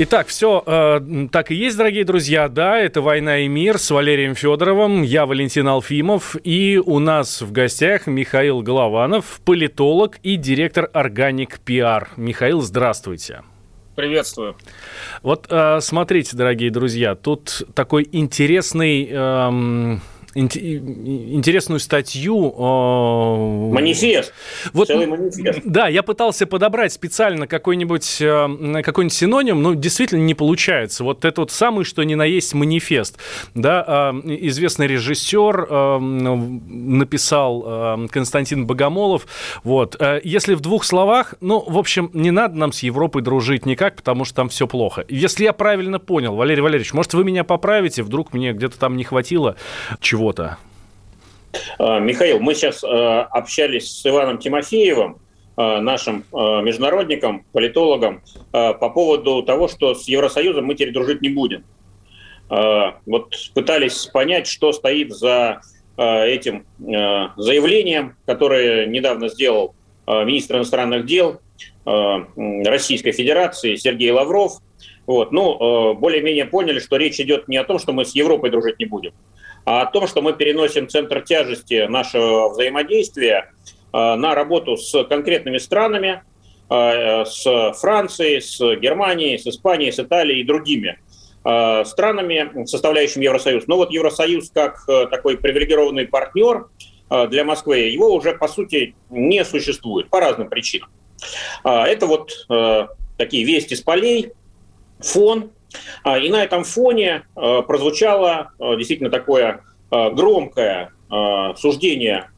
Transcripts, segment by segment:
Итак, все э, так и есть, дорогие друзья. Да, это «Война и мир» с Валерием Федоровым. Я Валентин Алфимов. И у нас в гостях Михаил Голованов, политолог и директор «Органик Пиар». Михаил, здравствуйте. Приветствую. Вот э, смотрите, дорогие друзья, тут такой интересный... Эм интересную статью. Э, манифест. Вот, Целый манифест. Да, я пытался подобрать специально какой-нибудь э, какой синоним, но действительно не получается. Вот это вот самый, что ни на есть манифест. Да, э, известный режиссер написал Константин Богомолов. Вот. Если в двух словах, ну, в общем, не надо нам с Европой дружить никак, потому что там все плохо. Если я правильно понял, Валерий Валерьевич, может, вы меня поправите, вдруг мне где-то там не хватило чего чего-то? А, Михаил, мы сейчас а, общались с Иваном Тимофеевым, а, нашим международником, политологом, по поводу того, что с Евросоюзом мы теперь дружить не будем. Вот пытались понять, что стоит за этим заявлением, которое недавно сделал министр иностранных дел Российской Федерации Сергей Лавров. Вот. Ну, более-менее поняли, что речь идет не о том, что мы с Европой дружить не будем, о том, что мы переносим центр тяжести нашего взаимодействия э, на работу с конкретными странами, э, с Францией, с Германией, с Испанией, с Италией и другими э, странами, составляющими Евросоюз. Но вот Евросоюз как такой привилегированный партнер для Москвы, его уже по сути не существует по разным причинам. Это вот такие вести с полей, фон, а, и на этом фоне а, прозвучало а, действительно такое громкое суждение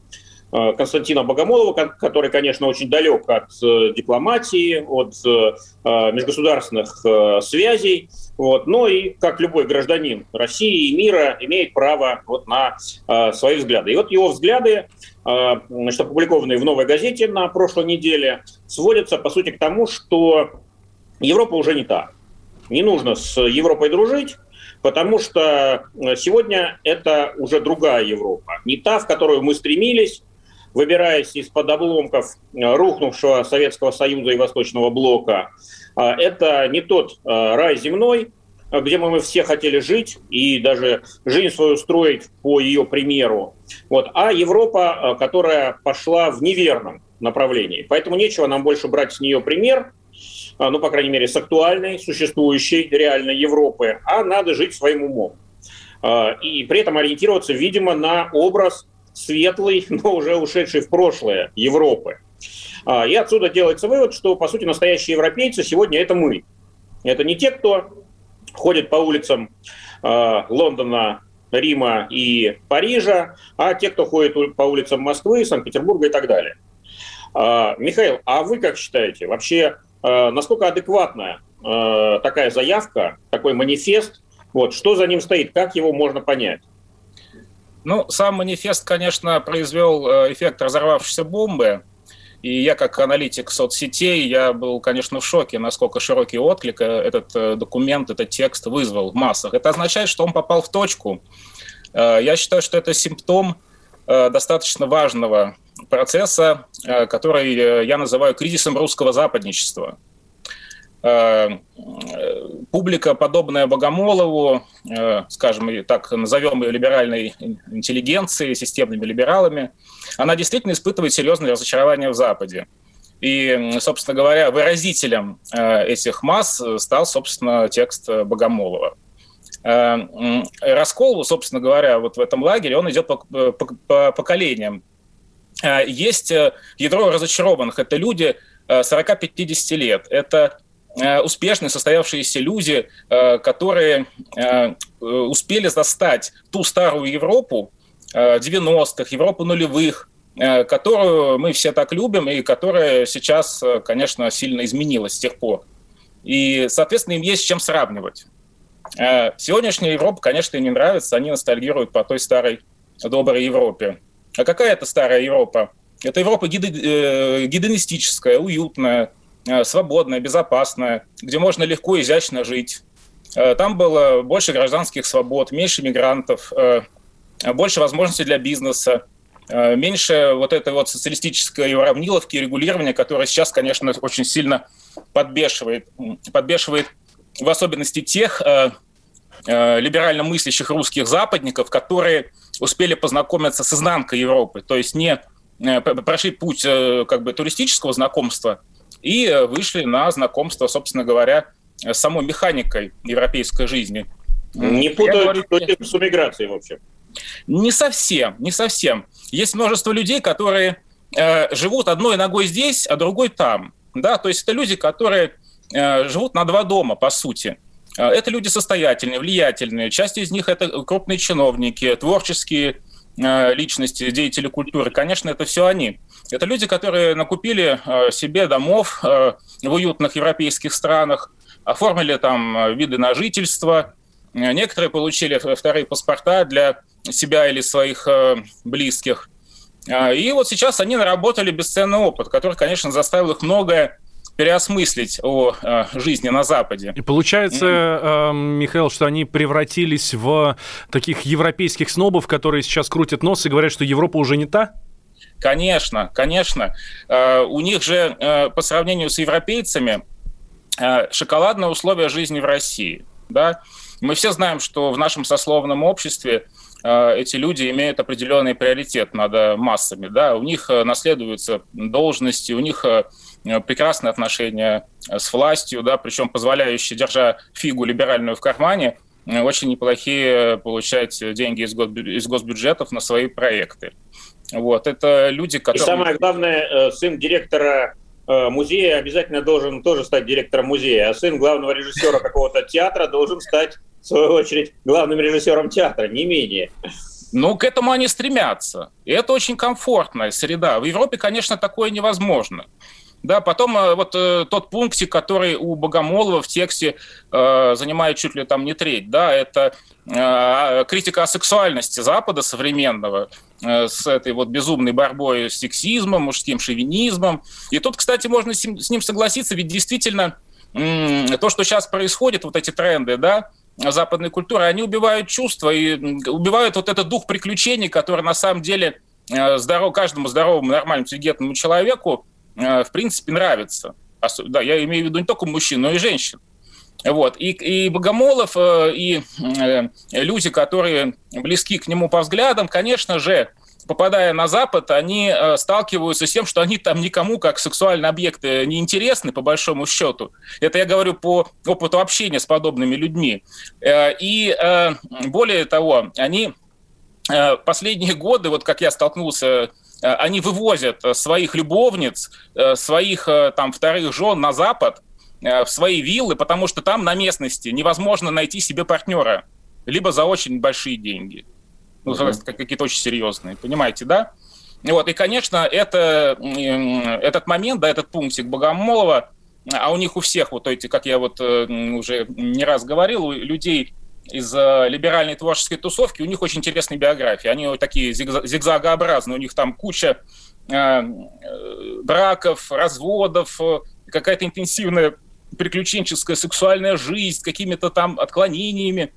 Константина Богомолова, который, конечно, очень далек от э, дипломатии, от э, межгосударственных э, связей, вот, но и, как любой гражданин России и мира, имеет право вот на свои взгляды. И вот его взгляды, значит, опубликованные в «Новой газете» на прошлой неделе, сводятся, по сути, к тому, что Европа уже не та не нужно с Европой дружить, потому что э, сегодня это уже другая Европа. Не та, в которую мы стремились, выбираясь из-под обломков э, рухнувшего Советского Союза и Восточного Блока. А это не тот э, рай земной, где мы все хотели жить и даже жизнь свою строить по ее примеру. Вот. А Европа, которая пошла в неверном направлении. Поэтому нечего нам больше брать с нее пример, ну, по крайней мере, с актуальной, существующей реальной Европы, а надо жить своим умом. А, и при этом ориентироваться, видимо, на образ светлой, но уже ушедшей в прошлое Европы. А, и отсюда делается вывод, что, по сути, настоящие европейцы сегодня это мы. Это не те, кто ходит по улицам Лондона, Рима и Парижа, а те, кто ходит по улицам Москвы, Санкт-Петербурга и так далее. Михаил, а вы как считаете, вообще насколько адекватная э, такая заявка, такой манифест, вот, что за ним стоит, как его можно понять? Ну, сам манифест, конечно, произвел э, эффект разорвавшейся бомбы. И я, как аналитик соцсетей, я был, конечно, в шоке, насколько широкий отклик этот документ, этот текст вызвал в массах. Это означает, что он попал в точку. Я считаю, что это симптом достаточно важного процесса, э, который э, я называю кризисом русского западничества. Э, публика, подобная Богомолову, скажем, так назовем ее либеральной интеллигенцией, системными либералами, она действительно испытывает серьезное разочарование в Западе. И, собственно говоря, выразителем этих масс стал, собственно, текст Богомолова. Раскол, собственно говоря, вот в этом лагере, он идет по, по, по поколениям. А, есть э, ядро разочарованных. Это люди 40-50 э, лет. Это э, успешные состоявшиеся люди, которые успели застать ту старую Европу 90-х, Европу нулевых, которую мы все так любим и которая сейчас, конечно, сильно изменилась с тех пор. И, соответственно, им есть с чем сравнивать. Сегодняшняя Европа, конечно, им не нравится, они ностальгируют по той старой доброй Европе. А какая это старая Европа? Это Европа гидонистическая, уютная, свободная, безопасная, где можно легко и изящно жить. Там было больше гражданских свобод, меньше мигрантов, больше возможностей для бизнеса, Э, меньше вот этой вот социалистической уравниловки и регулирования, которое сейчас, конечно, очень сильно подбешивает, подбешивает в особенности тех э, либерально мыслящих русских западников, которые успели познакомиться с изнанкой Европы, то есть не э, прошли путь э, как бы туристического знакомства и вышли на знакомство, собственно говоря, с самой механикой европейской жизни. Не путают говорю, с эмиграцией, в общем. Не совсем, не совсем. Есть множество людей, которые э, живут одной ногой здесь, а другой там. Да? То есть это люди, которые э, живут на два дома, по сути. Э, это люди состоятельные, влиятельные. Часть из них это крупные чиновники, творческие э, личности, деятели культуры. Конечно, это все они. Это люди, которые накупили э, себе домов э, в уютных европейских странах, оформили там виды на жительство. Некоторые получили вторые паспорта для себя или своих близких. А, и вот сейчас они наработали бесценный опыт, который, конечно, заставил их многое переосмыслить о э, жизни на Западе. И получается, э, Михаил, что они превратились в таких европейских снобов, которые сейчас крутят нос и говорят, что Европа уже не та? Конечно, конечно. Э, у них же э, по сравнению с европейцами э, шоколадное условие жизни в России. Да? Мы все знаем, что в нашем сословном обществе Э, эти люди имеют определенный приоритет над э, массами. Да? У них наследуются должности, у них прекрасные отношения с властью, да, причем позволяющие, держа фигу либеральную в кармане, очень неплохие получать деньги из, из госбюджетов на свои проекты. Вот, это люди, которые... И самое главное, сын директора музея обязательно должен тоже стать директором музея, а сын главного режиссера какого-то театра должен стать в свою очередь, главным режиссером театра, не менее. Ну, к этому они стремятся. И это очень комфортная среда. В Европе, конечно, такое невозможно. Да, потом э, вот э, тот пунктик, который у Богомолова в тексте э, занимает чуть ли там не треть, да, это э, критика о сексуальности Запада современного э, с этой вот безумной борьбой с сексизмом, мужским шовинизмом. И тут, кстати, можно с с ним согласиться, ведь действительно э, то, что сейчас происходит, вот эти тренды, да, западной культуры, они убивают чувства и убивают вот этот дух приключений, который на самом деле э, здоров, каждому здоровому, нормальному, интеллигентному человеку в принципе нравится. Да, я имею в виду не только мужчин, но и женщин. Вот. И, и Богомолов, э, и люди, которые близки к нему по взглядам, конечно же, попадая на Запад, они э, сталкиваются с тем, что они там никому как сексуальные объекты не интересны, по большому счету. Это я говорю по опыту общения с подобными людьми. Э, и э, более того, они последние годы, вот как я столкнулся они вывозят своих любовниц, своих там вторых жен на Запад, в свои виллы, потому что там на местности невозможно найти себе партнера, либо за очень большие деньги ну, mm-hmm. какие-то очень серьезные, понимаете, да? Вот, и, конечно, это, этот момент, да, этот пунктик Богомолова, а у них у всех вот эти, как я вот э, уже не раз говорил, у людей из э, либеральной творческой тусовки, у них очень интересные биографии. Они вот такие зигзагообразные, у них там куча э, браков, разводов, какая-то интенсивная приключенческая сексуальная жизнь с какими-то там отклонениями,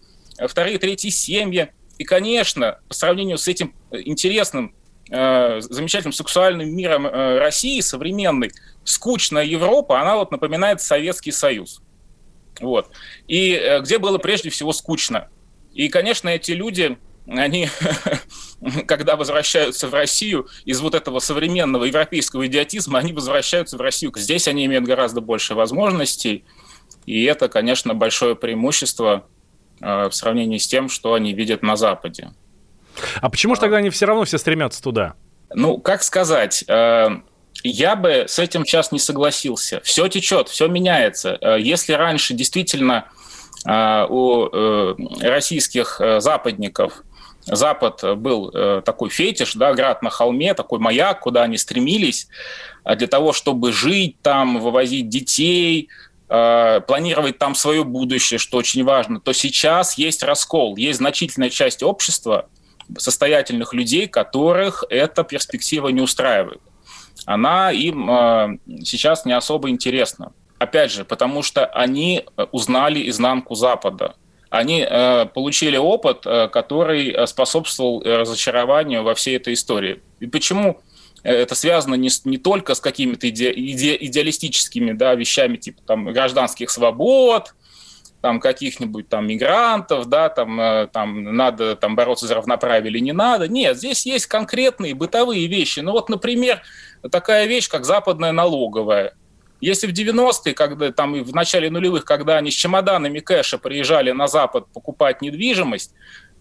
вторые, третьи семьи – и, конечно, по сравнению с этим интересным, э, замечательным сексуальным миром э, России современной, скучная Европа, она вот напоминает Советский Союз. Вот. И э, где было прежде всего скучно. И, конечно, эти люди, они, когда возвращаются в Россию из вот этого современного европейского идиотизма, они возвращаются в Россию. Здесь они имеют гораздо больше возможностей, и это, конечно, большое преимущество Э, в сравнении с тем, что они видят на Западе. А почему же тогда они все равно все стремятся туда? Ну, как сказать, э, я бы с этим сейчас не согласился. Все течет, все меняется. Э, если раньше действительно у российских западников Запад был такой фетиш, да, град на холме, такой маяк, куда они стремились для того, чтобы жить там, вывозить детей, э, планировать там свое будущее, что очень важно, то сейчас есть раскол, есть значительная часть общества, состоятельных людей, которых эта перспектива не устраивает. Она им э, сейчас не особо интересна. Опять же, потому что они узнали изнанку Запада. Они э, получили опыт, э, который способствовал разочарованию во всей этой истории. И почему это связано не, не только с какими-то иде, иде, идеалистическими да, вещами, типа там, гражданских свобод, там каких-нибудь там мигрантов, да, там, э, там надо там бороться за равноправие или не надо. Нет, здесь есть конкретные бытовые вещи. Ну вот, например, такая вещь, как западная налоговая. Если в 90-е, когда там и в начале нулевых, когда они с чемоданами кэша приезжали на Запад покупать недвижимость,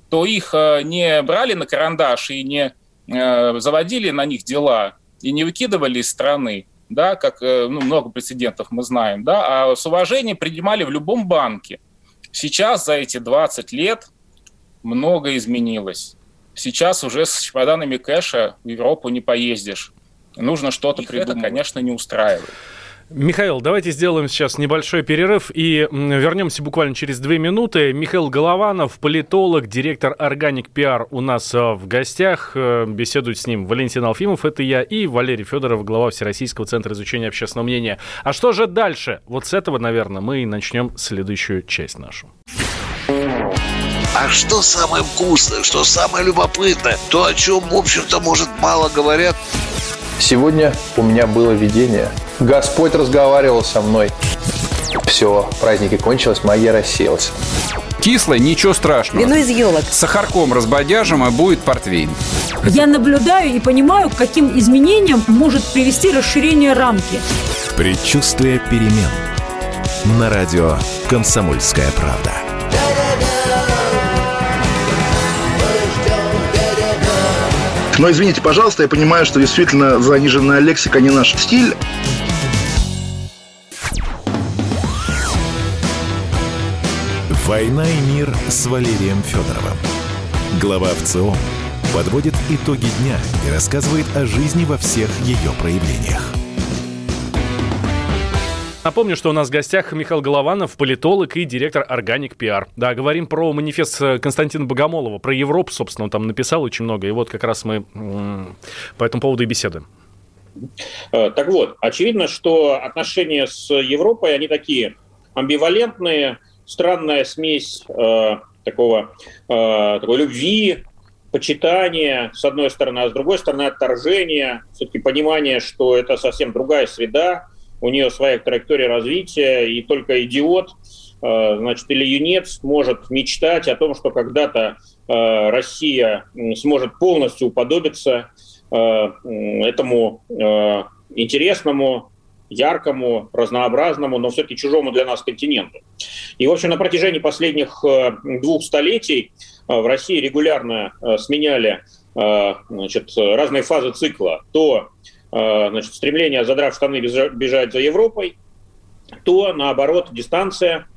то их э, не брали на карандаш и не Э, заводили на них дела и не выкидывали из страны, да, как э, ну, много прецедентов мы знаем, да, а с уважением принимали в любом банке. Сейчас за эти 20 лет много изменилось. Сейчас уже с чемоданами кэша в Европу не поездишь. Нужно что-то придумать. Это, конечно, не устраивает. Михаил, давайте сделаем сейчас небольшой перерыв и вернемся буквально через две минуты. Михаил Голованов, политолог, директор Органик Пиар у нас э, в гостях. Э, беседует с ним Валентин Алфимов, это я, и Валерий Федоров, глава Всероссийского центра изучения общественного мнения. А что же дальше? Вот с этого, наверное, мы и начнем следующую часть нашу. А что самое вкусное, что самое любопытное, то, о чем, в общем-то, может, мало говорят – Сегодня у меня было видение. Господь разговаривал со мной. Все, праздники кончились, магия рассеялась. Кислое, ничего страшного. Вино из елок. С сахарком разбодяжим, и будет портвейн. Я наблюдаю и понимаю, к каким изменениям может привести расширение рамки. Предчувствие перемен. На радио «Комсомольская правда». Но извините, пожалуйста, я понимаю, что действительно заниженная лексика не наш стиль. «Война и мир» с Валерием Федоровым. Глава ВЦО подводит итоги дня и рассказывает о жизни во всех ее проявлениях. Напомню, что у нас в гостях Михаил Голованов, политолог и директор Органик Пиар. Да, говорим про манифест Константина Богомолова, про Европу, собственно, он там написал очень много, и вот как раз мы по этому поводу и беседуем. Э, так вот, очевидно, что отношения с Европой, они такие амбивалентные, странная смесь э, такого, э, такой любви, почитания, с одной стороны, а с другой стороны, отторжения, все-таки понимание, что это совсем другая среда, у нее своя траектория развития, и только идиот, э, значит, или юнец может мечтать о том, что когда-то э, Россия сможет полностью уподобиться э, этому интересному, яркому, разнообразному, но все-таки чужому для нас континенту. И, в общем, на протяжении последних двух столетий в России регулярно сменяли значит, разные фазы цикла. То значит, стремление, задрав штаны, бежать за Европой, то, наоборот, дистанция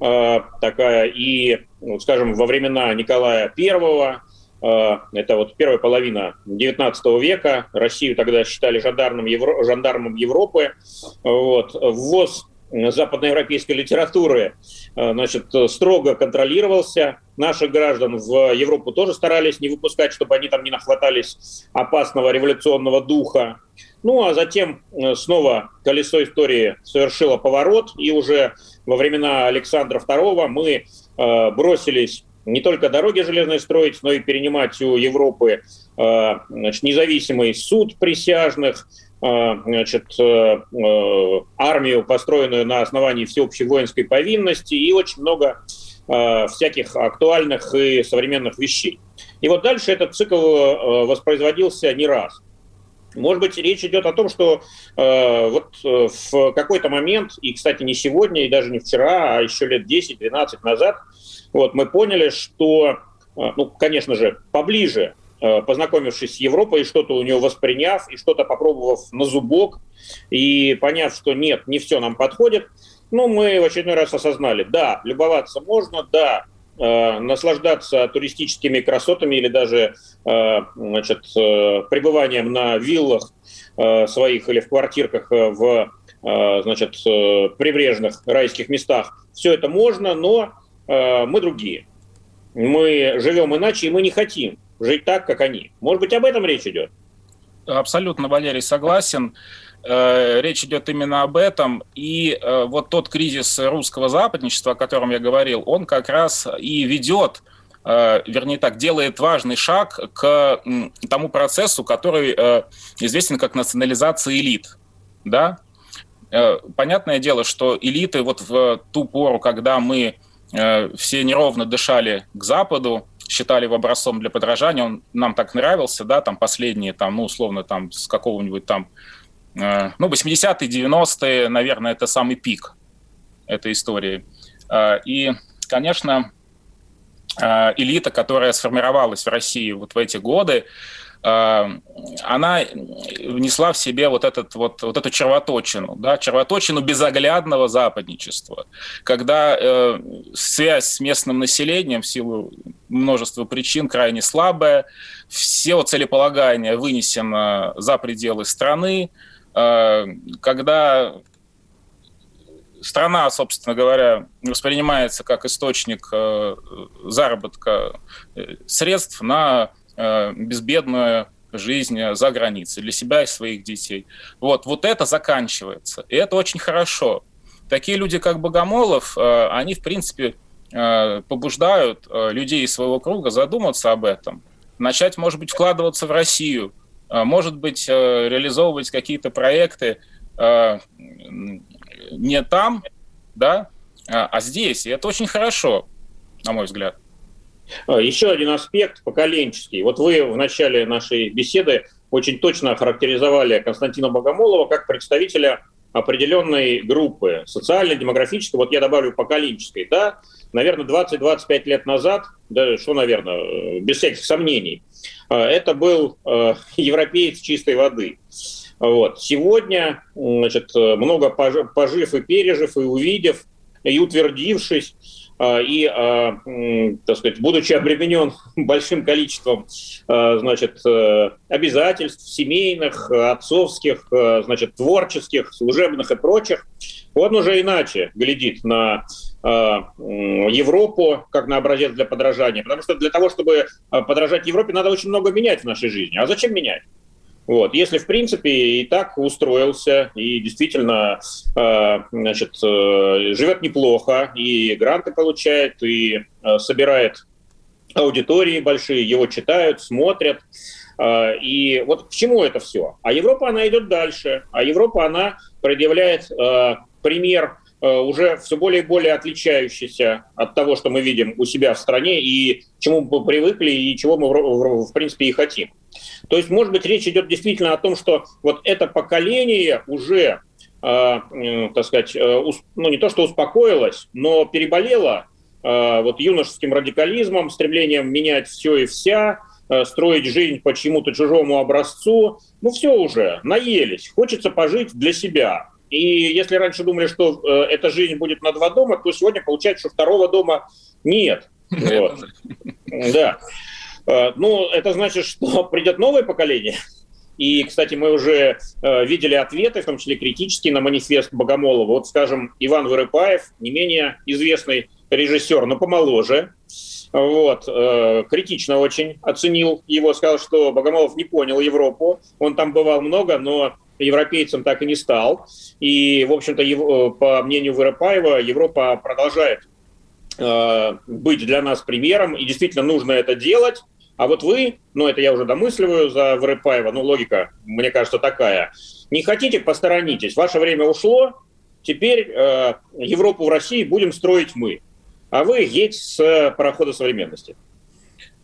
э, такая. И, ну, скажем, во времена Николая I, э, это вот первая половина XIX века, Россию тогда считали жандармом, Евро, жандармом Европы, вот, ввоз западноевропейской литературы значит, строго контролировался. Наших граждан в Европу тоже старались не выпускать, чтобы они там не нахватались опасного революционного духа. Ну а затем э, снова колесо истории совершило поворот, и уже во времена Александра II мы э, бросились не только дороги железные строить, но и перенимать у Европы э, значит, независимый суд присяжных, значит, армию, построенную на основании всеобщей воинской повинности и очень много всяких актуальных и современных вещей. И вот дальше этот цикл воспроизводился не раз. Может быть, речь идет о том, что э, вот э, в какой-то момент, и, кстати, не сегодня, и даже не вчера, а еще лет 10-12 назад, вот, мы поняли, что, э, ну, конечно же, поближе э, познакомившись с Европой, что-то у нее восприняв, и что-то попробовав на зубок, и поняв, что нет, не все нам подходит, ну, мы в очередной раз осознали, да, любоваться можно, да, Э, наслаждаться туристическими красотами или даже э, значит, э, пребыванием на виллах своих или в квартирках в значит, прибрежных райских местах. Все это можно, но мы другие. Мы живем иначе, и мы не хотим жить так, как они. Может быть, об этом речь идет? Абсолютно, Валерий, согласен. Речь идет именно об этом. И вот тот кризис русского западничества, о котором я говорил, он как раз и ведет Э, вернее так, делает важный шаг к тому процессу, который э, известен как национализация элит. Да? Э, понятное дело, что элиты вот в ту пору, когда мы все неровно дышали к Западу, считали его образцом для подражания, он нам так нравился, да, там последние, там, ну, условно, там, с какого-нибудь там, ну, 80-е, 90-е, наверное, это самый пик этой истории. И, конечно, Э, элита, которая сформировалась в России вот в эти годы, э, она внесла в себе вот, этот, вот, вот эту червоточину, да, червоточину безоглядного западничества, когда э, связь с местным населением в силу множества причин крайне слабая, все целеполагание вынесено за пределы страны, э, когда страна, собственно говоря, воспринимается как источник э, заработка э, средств на безбедную жизнь за границей для себя и своих детей. Вот, вот это заканчивается, и это очень хорошо. Такие люди, как Богомолов, они, в принципе, побуждают людей из своего круга задуматься об этом, начать, может быть, вкладываться в Россию, может быть, реализовывать какие-то проекты, не там, да, а, а здесь. И это очень хорошо, на мой взгляд. А, еще один аспект поколенческий. Вот вы в начале нашей беседы очень точно охарактеризовали Константина Богомолова как представителя определенной группы, социально-демографической, вот я добавлю поколенческой, да, наверное, 20-25 лет назад, да, что, наверное, без всяких сомнений, а, это был европеец чистой воды. Вот. Сегодня, значит, много пожив и пережив, и увидев, и утвердившись, и, а, так сказать, будучи обременен большим количеством, а, значит, э, обязательств семейных, отцовских, значит, творческих, служебных и прочих, он уже иначе глядит на Европу как на образец для подражания. Потому что для того, чтобы подражать Европе, надо очень много менять в нашей жизни. А зачем менять? Вот. Если, в принципе, и так устроился, и действительно э, значит, э, живет неплохо, и гранты получает, и э, собирает аудитории большие, его читают, смотрят. И вот к чему это все? А Европа, она идет дальше. А Европа, она предъявляет пример уже все более и более отличающийся от того, что мы видим у себя в стране, и чему мы привыкли, и чего мы, в принципе, и хотим. То есть, может быть, речь идет действительно о том, что вот это поколение уже, э, э, так сказать, э, ну не то что успокоилось, но переболело э, вот юношеским радикализмом, стремлением менять все и вся, э, строить жизнь по чему-то чужому образцу. Ну все уже, наелись, хочется пожить для себя. И если раньше думали, что э, эта жизнь будет на два дома, то сегодня получается, что второго дома нет. Вот. Да. Э, ну, это значит, что придет новое поколение. И, кстати, мы уже э, видели ответы, в том числе критические, на манифест Богомолова. Вот, скажем, Иван Вырыпаев, не менее известный режиссер, но помоложе, вот, э, критично очень оценил его, сказал, что Богомолов не понял Европу, он там бывал много, но европейцем так и не стал. И, в общем-то, его, по мнению Вырыпаева, Европа продолжает э, быть для нас примером, и действительно нужно это делать. А вот вы, ну это я уже домысливаю за Вырыпаева, ну логика, мне кажется, такая. Не хотите, посторонитесь. Ваше время ушло, теперь э, Европу в России будем строить мы. А вы едь с парохода современности.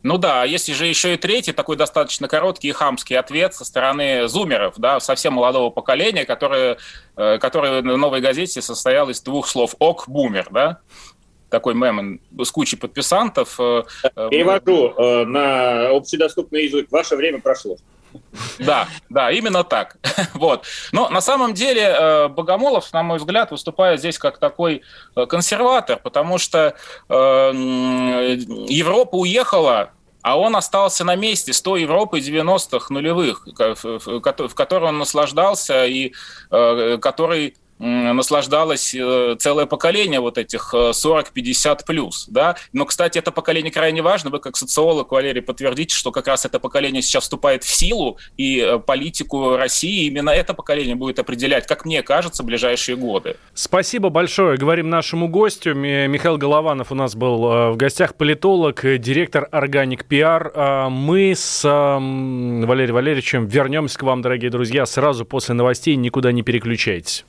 Ну да, а есть же еще и третий, такой достаточно короткий и хамский ответ со стороны зумеров, да, совсем молодого поколения, которое, э, которое в «Новой газете» состояло из двух слов «ок, бумер», да такой мем с кучей подписантов. Э, э, Перевожу на общедоступный язык. Ваше время прошло. Да, да, именно так. вот. Но на самом деле Богомолов, на мой взгляд, выступает здесь как такой консерватор, потому что Европа уехала а он остался на месте с той Европой 90-х нулевых, в которой он наслаждался и который наслаждалось э, целое поколение вот этих 40-50 плюс, да. Но, кстати, это поколение крайне важно. Вы как социолог, Валерий, подтвердите, что как раз это поколение сейчас вступает в силу, и политику России именно это поколение будет определять, как мне кажется, в ближайшие годы. Спасибо большое. Говорим нашему гостю. Михаил Голованов у нас был в гостях, политолог, директор Органик Пиар. А мы с Валерием Валерьевичем вернемся к вам, дорогие друзья, сразу после новостей. Никуда не переключайтесь.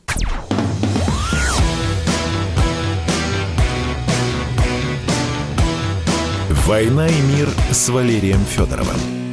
«Война и мир» с Валерием Федоровым.